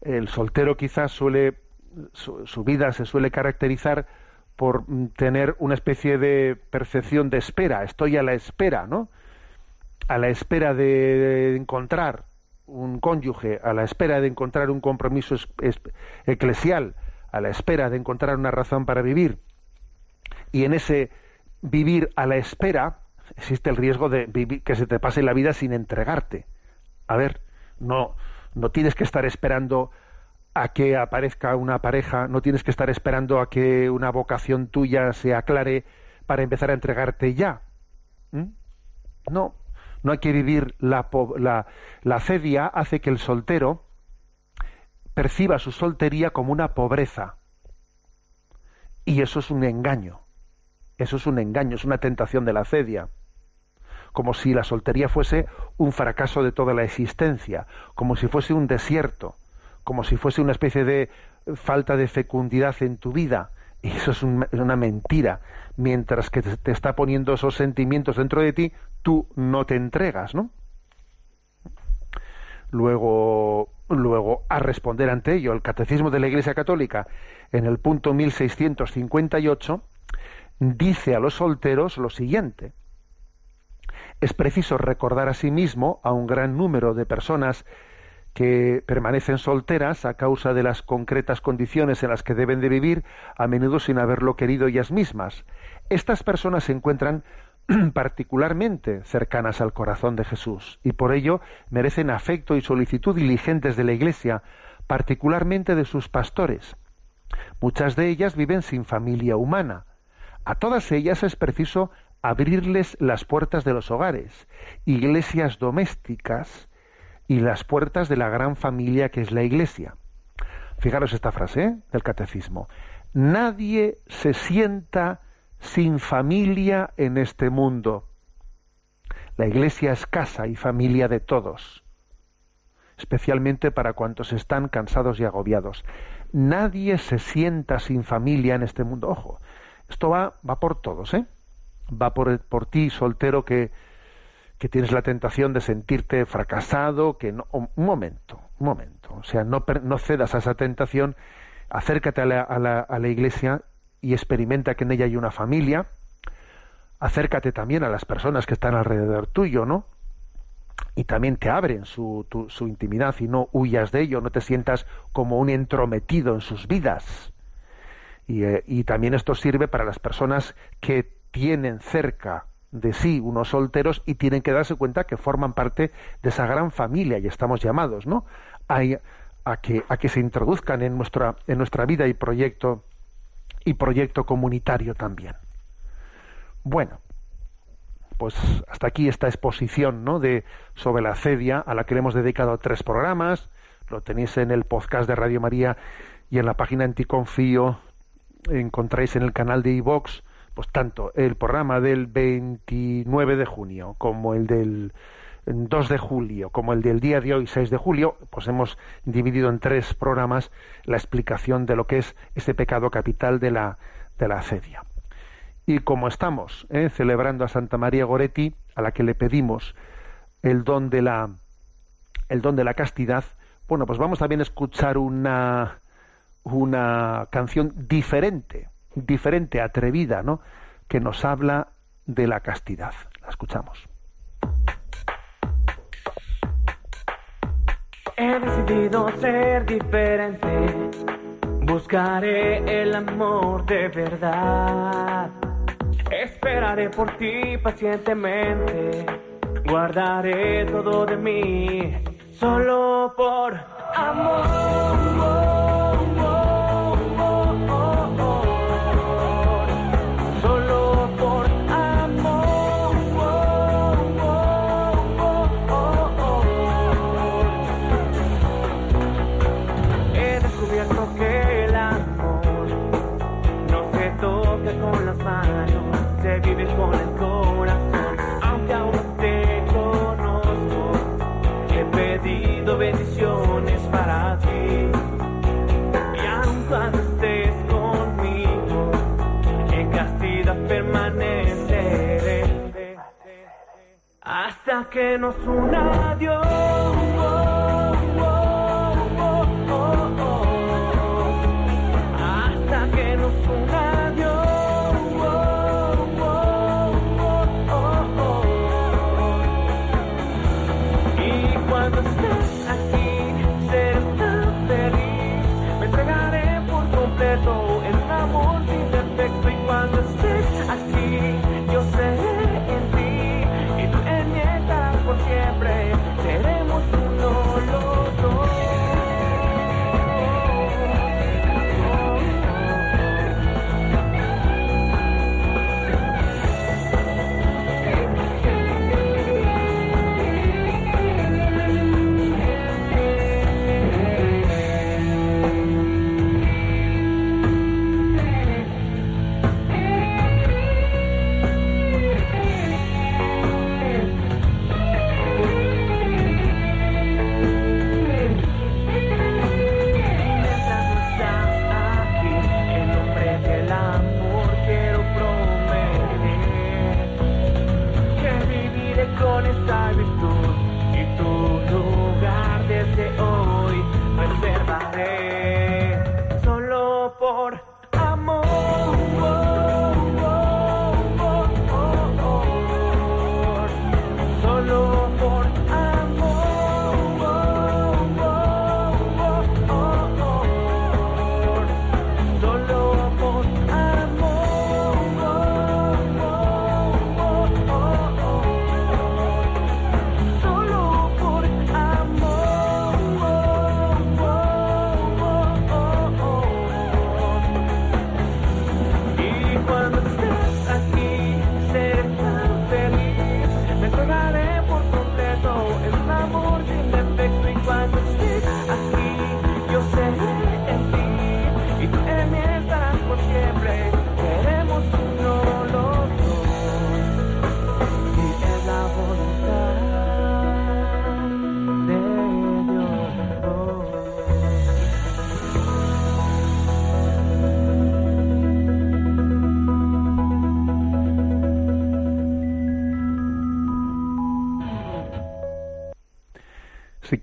el soltero quizás suele, su, vida se suele caracterizar por tener una especie de percepción de espera, estoy a la espera, ¿no? A la espera de encontrar un cónyuge, a la espera de encontrar un compromiso eclesial, a la espera de encontrar una razón para vivir. Y en ese vivir a la espera existe el riesgo de que se te pase la vida sin entregarte. A ver, no, no tienes que estar esperando a que aparezca una pareja, no tienes que estar esperando a que una vocación tuya se aclare para empezar a entregarte ya. ¿Mm? No, no hay que vivir la, la, la cedia hace que el soltero perciba su soltería como una pobreza. Y eso es un engaño. Eso es un engaño, es una tentación de la cedia como si la soltería fuese un fracaso de toda la existencia, como si fuese un desierto, como si fuese una especie de falta de fecundidad en tu vida. Y eso es una mentira. Mientras que te está poniendo esos sentimientos dentro de ti, tú no te entregas, ¿no? luego, luego a responder ante ello. El Catecismo de la Iglesia Católica, en el punto 1658, dice a los solteros lo siguiente. Es preciso recordar a sí mismo a un gran número de personas que permanecen solteras a causa de las concretas condiciones en las que deben de vivir, a menudo sin haberlo querido ellas mismas. Estas personas se encuentran particularmente cercanas al corazón de Jesús y por ello merecen afecto y solicitud diligentes de la Iglesia, particularmente de sus pastores. Muchas de ellas viven sin familia humana. A todas ellas es preciso abrirles las puertas de los hogares, iglesias domésticas y las puertas de la gran familia que es la Iglesia. Fijaros esta frase ¿eh? del catecismo. Nadie se sienta sin familia en este mundo. La Iglesia es casa y familia de todos, especialmente para cuantos están cansados y agobiados. Nadie se sienta sin familia en este mundo. Ojo, esto va, va por todos, ¿eh? Va por, por ti, soltero, que, que tienes la tentación de sentirte fracasado, que no, un momento, un momento. O sea, no, no cedas a esa tentación, acércate a la, a la, a la iglesia y experimenta que en ella hay una familia, acércate también a las personas que están alrededor tuyo, ¿no? Y también te abren su, su intimidad y no huyas de ello, no te sientas como un entrometido en sus vidas. Y, eh, y también esto sirve para las personas que tienen cerca de sí unos solteros y tienen que darse cuenta que forman parte de esa gran familia y estamos llamados, ¿no? A, a que, a que se introduzcan en nuestra, en nuestra vida y proyecto y proyecto comunitario también. Bueno, pues hasta aquí esta exposición ¿no? de, sobre la cedia a la que le hemos dedicado tres programas. Lo tenéis en el podcast de Radio María y en la página Anticonfío. Encontráis en el canal de iVox pues tanto el programa del 29 de junio como el del 2 de julio, como el del día de hoy, 6 de julio, pues hemos dividido en tres programas la explicación de lo que es ese pecado capital de la, de la acedia. Y como estamos eh, celebrando a Santa María Goretti, a la que le pedimos el don de la, el don de la castidad, bueno, pues vamos también a escuchar una, una canción diferente, diferente, atrevida, ¿no? Que nos habla de la castidad. La escuchamos. He decidido ser diferente, buscaré el amor de verdad. Esperaré por ti pacientemente, guardaré todo de mí, solo por amor. Permaneceré hasta que nos una Dios.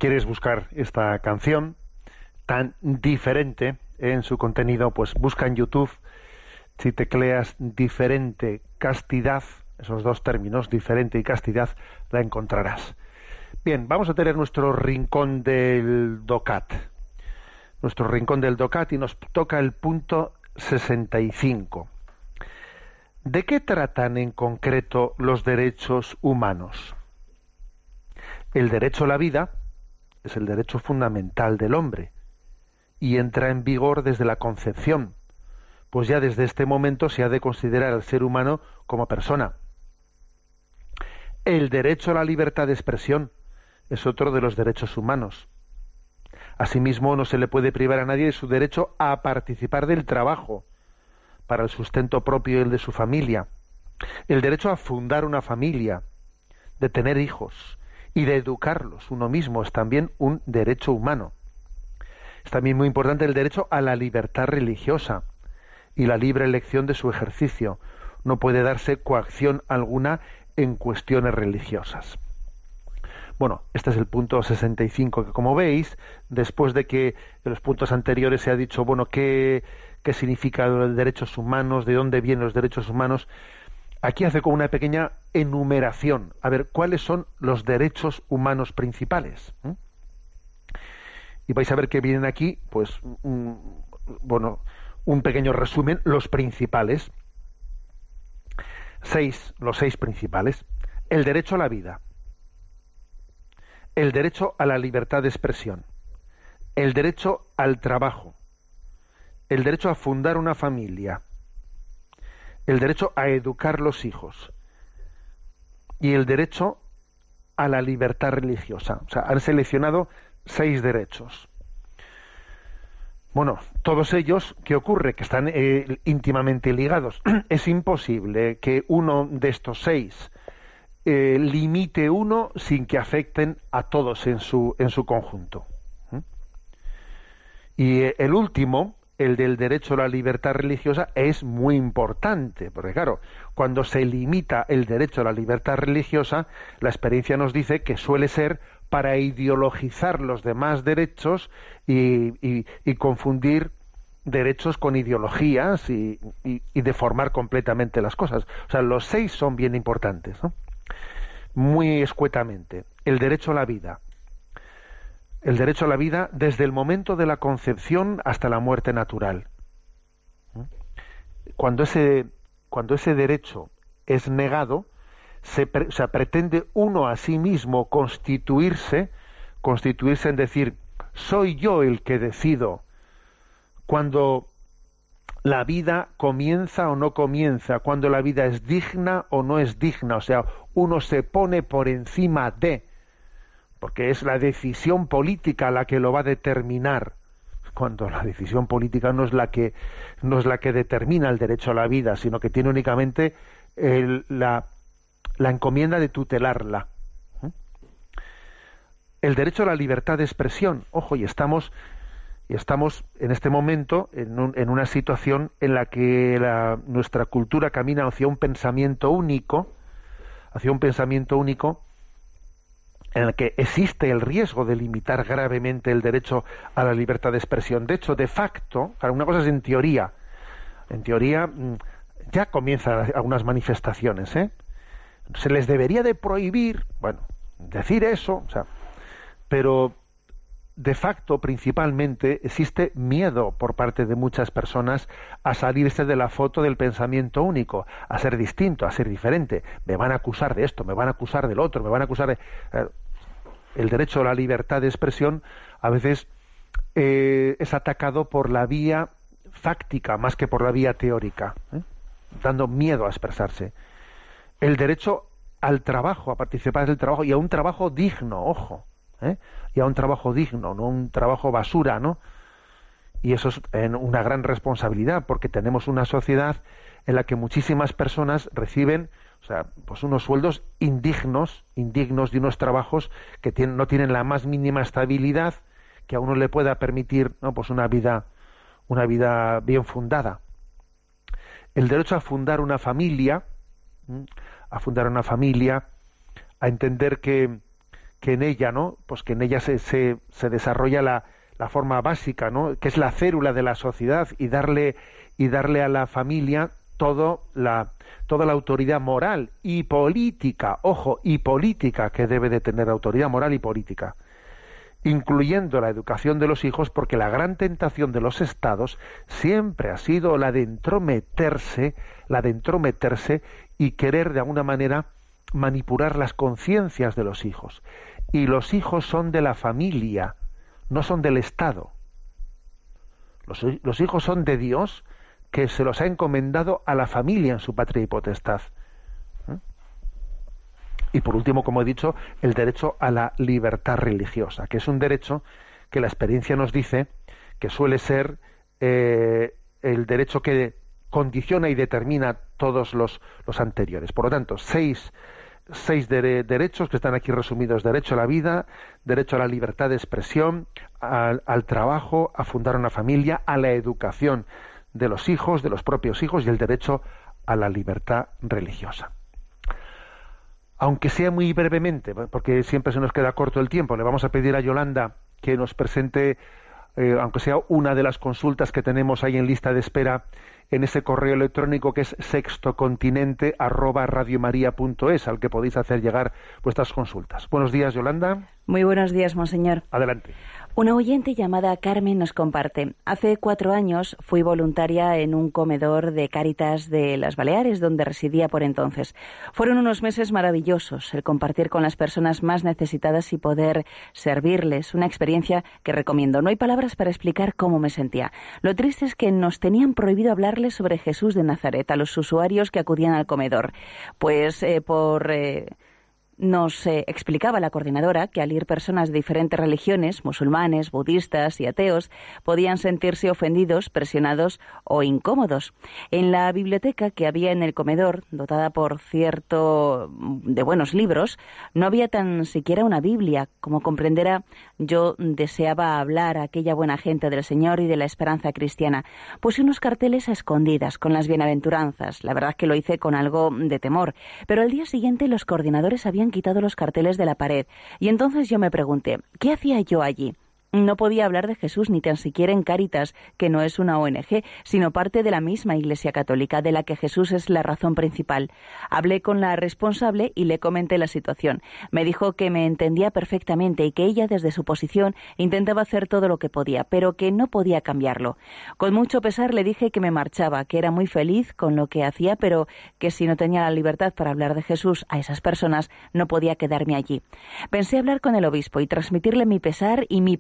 Quieres buscar esta canción tan diferente en su contenido, pues busca en YouTube, si tecleas diferente castidad, esos dos términos, diferente y castidad, la encontrarás. Bien, vamos a tener nuestro rincón del DOCAT. Nuestro rincón del DOCAT y nos toca el punto 65. ¿De qué tratan en concreto los derechos humanos? El derecho a la vida es el derecho fundamental del hombre y entra en vigor desde la concepción, pues ya desde este momento se ha de considerar al ser humano como persona. El derecho a la libertad de expresión es otro de los derechos humanos. Asimismo, no se le puede privar a nadie de su derecho a participar del trabajo, para el sustento propio y el de su familia, el derecho a fundar una familia, de tener hijos y de educarlos uno mismo es también un derecho humano. Es también muy importante el derecho a la libertad religiosa y la libre elección de su ejercicio. No puede darse coacción alguna en cuestiones religiosas. Bueno, este es el punto 65, que como veis, después de que en los puntos anteriores se ha dicho, bueno, qué, qué significa los derechos humanos, de dónde vienen los derechos humanos, aquí hace como una pequeña enumeración, a ver, ¿cuáles son los derechos humanos principales? ¿Mm? Y vais a ver que vienen aquí, pues, un, bueno, un pequeño resumen, los principales. Seis, los seis principales. El derecho a la vida, el derecho a la libertad de expresión, el derecho al trabajo, el derecho a fundar una familia, el derecho a educar los hijos y el derecho a la libertad religiosa. O sea, han seleccionado seis derechos. Bueno, todos ellos, ¿qué ocurre? Que están eh, íntimamente ligados. es imposible que uno de estos seis eh, limite uno sin que afecten a todos en su, en su conjunto. ¿Mm? Y eh, el último, el del derecho a la libertad religiosa, es muy importante, porque claro, cuando se limita el derecho a la libertad religiosa, la experiencia nos dice que suele ser para ideologizar los demás derechos y, y, confundir derechos con ideologías y, y, deformar completamente las cosas. O sea, los seis son bien importantes. ¿no? muy escuetamente. El derecho a la vida. El derecho a la vida desde el momento de la concepción hasta la muerte natural. Cuando ese, cuando ese derecho es negado, se, pretende uno a sí mismo constituirse, constituirse en decir, soy yo el que decido cuando la vida comienza o no comienza, cuando la vida es digna o no es digna, o sea, uno se pone por encima de, porque es la decisión política la que lo va a determinar, cuando la decisión política no es la que no es la que determina el derecho a la vida, sino que tiene únicamente la, la encomienda de tutelarla. ¿Mm? El derecho a la libertad de expresión, ojo, y estamos y estamos en este momento en, en una situación en la que nuestra cultura camina hacia un pensamiento único, hacia un pensamiento único en el que existe el riesgo de limitar gravemente el derecho a la libertad de expresión. De hecho, de facto, una cosa es en teoría, en teoría mm, ya comienzan algunas manifestaciones, ¿eh? Se les debería de prohibir, bueno, decir eso, o sea, pero de facto, principalmente, existe miedo por parte de muchas personas a salirse de la foto del pensamiento único, a ser distinto, a ser diferente. Me van a acusar de esto, me van a acusar del otro, me van a acusar de... El derecho a la libertad de expresión a veces eh, es atacado por la vía fáctica más que por la vía teórica, ¿eh? dando miedo a expresarse. El derecho al trabajo, a participar del trabajo y a un trabajo digno, ojo ¿eh? y a un trabajo digno, no un trabajo basura, ¿no? Y eso es una gran responsabilidad, porque tenemos una sociedad en la que muchísimas personas reciben, o sea, pues unos sueldos indignos, indignos de unos trabajos que no tienen la más mínima estabilidad que a uno le pueda permitir, ¿no? Pues una vida, una vida bien fundada. El derecho a fundar una familia, a fundar una familia, a entender que que en ella, ¿no? Pues que en ella se, se, se desarrolla la, la forma básica, ¿no? Que es la célula de la sociedad y darle y darle a la familia todo la, toda la autoridad moral y política, ojo, y política que debe de tener autoridad moral y política, incluyendo la educación de los hijos, porque la gran tentación de los estados siempre ha sido la de entrometerse, la de entrometerse y querer de alguna manera manipular las conciencias de los hijos. Y los hijos son de la familia, no son del Estado. Los, los hijos son de Dios que se los ha encomendado a la familia en su patria y potestad. ¿Eh? Y por último, como he dicho, el derecho a la libertad religiosa, que es un derecho que la experiencia nos dice que suele ser eh, el derecho que condiciona y determina todos los, anteriores. Por lo tanto, seis, seis dere- derechos que están aquí resumidos. Derecho a la vida, derecho a la libertad de expresión, al trabajo, a fundar una familia, a la educación de los hijos, de los propios hijos y el derecho a la libertad religiosa. Aunque sea muy brevemente, porque siempre se nos queda corto el tiempo, le vamos a pedir a Yolanda que nos presente, eh, aunque sea una de las consultas que tenemos ahí en lista de espera, en ese correo electrónico que es sextocontinente arroba radiomaria.es, al que podéis hacer llegar vuestras consultas. Buenos días, Yolanda. Muy buenos días, monseñor. Adelante. Una oyente llamada Carmen nos comparte. Hace cuatro años fui voluntaria en un comedor de Cáritas de las Baleares, donde residía por entonces. Fueron unos meses maravillosos, el compartir con las personas más necesitadas y poder servirles. Una experiencia que recomiendo. No hay palabras para explicar cómo me sentía. Lo triste es que nos tenían prohibido hablarles sobre Jesús de Nazaret a los usuarios que acudían al comedor. Pues eh, por. Eh, nos eh, explicaba la coordinadora que al ir personas de diferentes religiones, musulmanes, budistas y ateos, podían sentirse ofendidos, presionados o incómodos. En la biblioteca que había en el comedor, dotada por cierto de buenos libros, no había tan siquiera una Biblia. Como comprenderá, yo deseaba hablar a aquella buena gente del Señor y de la esperanza cristiana. Puse unos carteles a escondidas con las bienaventuranzas. La verdad que lo hice con algo de temor. Pero al día siguiente los coordinadores habían quitado los carteles de la pared. Y entonces yo me pregunté, ¿qué hacía yo allí? No podía hablar de Jesús ni tan siquiera en Cáritas, que no es una ONG, sino parte de la misma Iglesia Católica, de la que Jesús es la razón principal. Hablé con la responsable y le comenté la situación. Me dijo que me entendía perfectamente y que ella, desde su posición, intentaba hacer todo lo que podía, pero que no podía cambiarlo. Con mucho pesar le dije que me marchaba, que era muy feliz con lo que hacía, pero que si no tenía la libertad para hablar de Jesús a esas personas, no podía quedarme allí. Pensé hablar con el obispo y transmitirle mi pesar y mi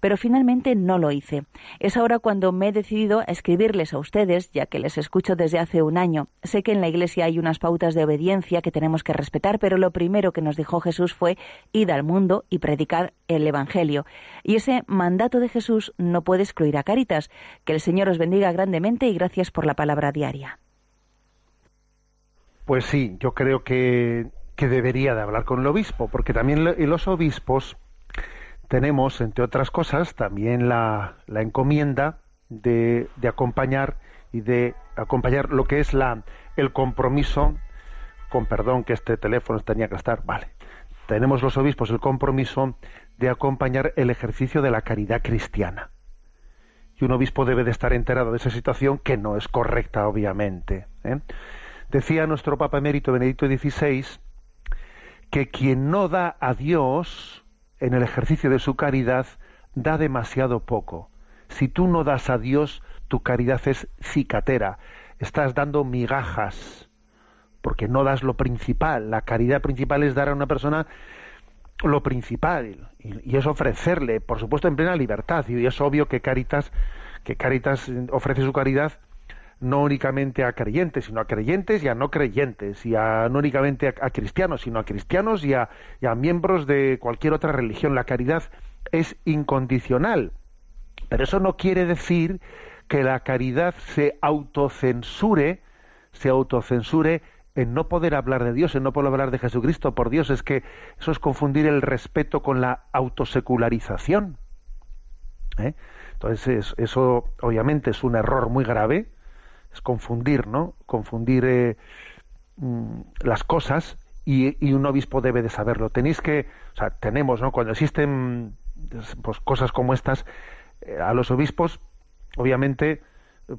pero finalmente no lo hice. Es ahora cuando me he decidido a escribirles a ustedes, ya que les escucho desde hace un año. Sé que en la Iglesia hay unas pautas de obediencia que tenemos que respetar, pero lo primero que nos dijo Jesús fue id al mundo y predicar el Evangelio. Y ese mandato de Jesús no puede excluir a Caritas. Que el Señor os bendiga grandemente y gracias por la palabra diaria. Pues sí, yo creo que, que debería de hablar con el obispo, porque también lo- los obispos tenemos, entre otras cosas, también la, la encomienda de, de acompañar y de acompañar lo que es la, el compromiso, con perdón que este teléfono tenía que estar, vale. Tenemos los obispos el compromiso de acompañar el ejercicio de la caridad cristiana. Y un obispo debe de estar enterado de esa situación que no es correcta, obviamente. ¿eh? Decía nuestro Papa Emérito Benedicto XVI que quien no da a Dios en el ejercicio de su caridad da demasiado poco. Si tú no das a Dios, tu caridad es cicatera, estás dando migajas, porque no das lo principal. La caridad principal es dar a una persona lo principal y, es ofrecerle, por supuesto, en plena libertad. Y es obvio que Caritas, que Caritas ofrece su caridad no únicamente a creyentes, sino a creyentes y a no creyentes, y a, no únicamente a, cristianos, sino a cristianos y a, miembros de cualquier otra religión. La caridad es incondicional, pero eso no quiere decir que la caridad se autocensure, se autocensure en no poder hablar de Dios, en no poder hablar de Jesucristo. Por Dios, es que eso es confundir el respeto con la autosecularización. ¿eh? Entonces, es- eso obviamente es un error muy grave, confundir, ¿no? Confundir eh, mm, las cosas y, y un obispo debe de saberlo. Tenéis que, o sea, tenemos, ¿no? Cuando existen pues, cosas como estas, eh, a los obispos, obviamente,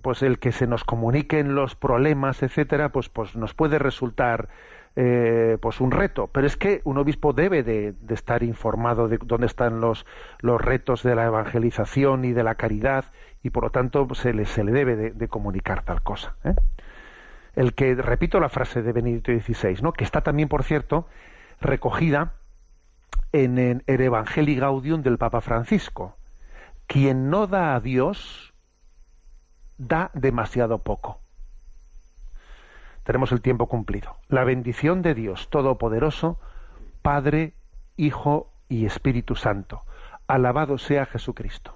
pues el que se nos comuniquen los problemas, etcétera, pues, pues nos puede resultar eh, pues un reto. Pero es que un obispo debe de, de estar informado de dónde están los, los retos de la evangelización y de la caridad, y por lo tanto se le, se le debe de, comunicar tal cosa. ¿eh? El que, repito la frase de Benedicto XVI, ¿no? que está también, por cierto, recogida en, en el Evangelii Gaudium del Papa Francisco. Quien no da a Dios, da demasiado poco. Tenemos el tiempo cumplido. La bendición de Dios Todopoderoso, Padre, Hijo y Espíritu Santo. Alabado sea Jesucristo.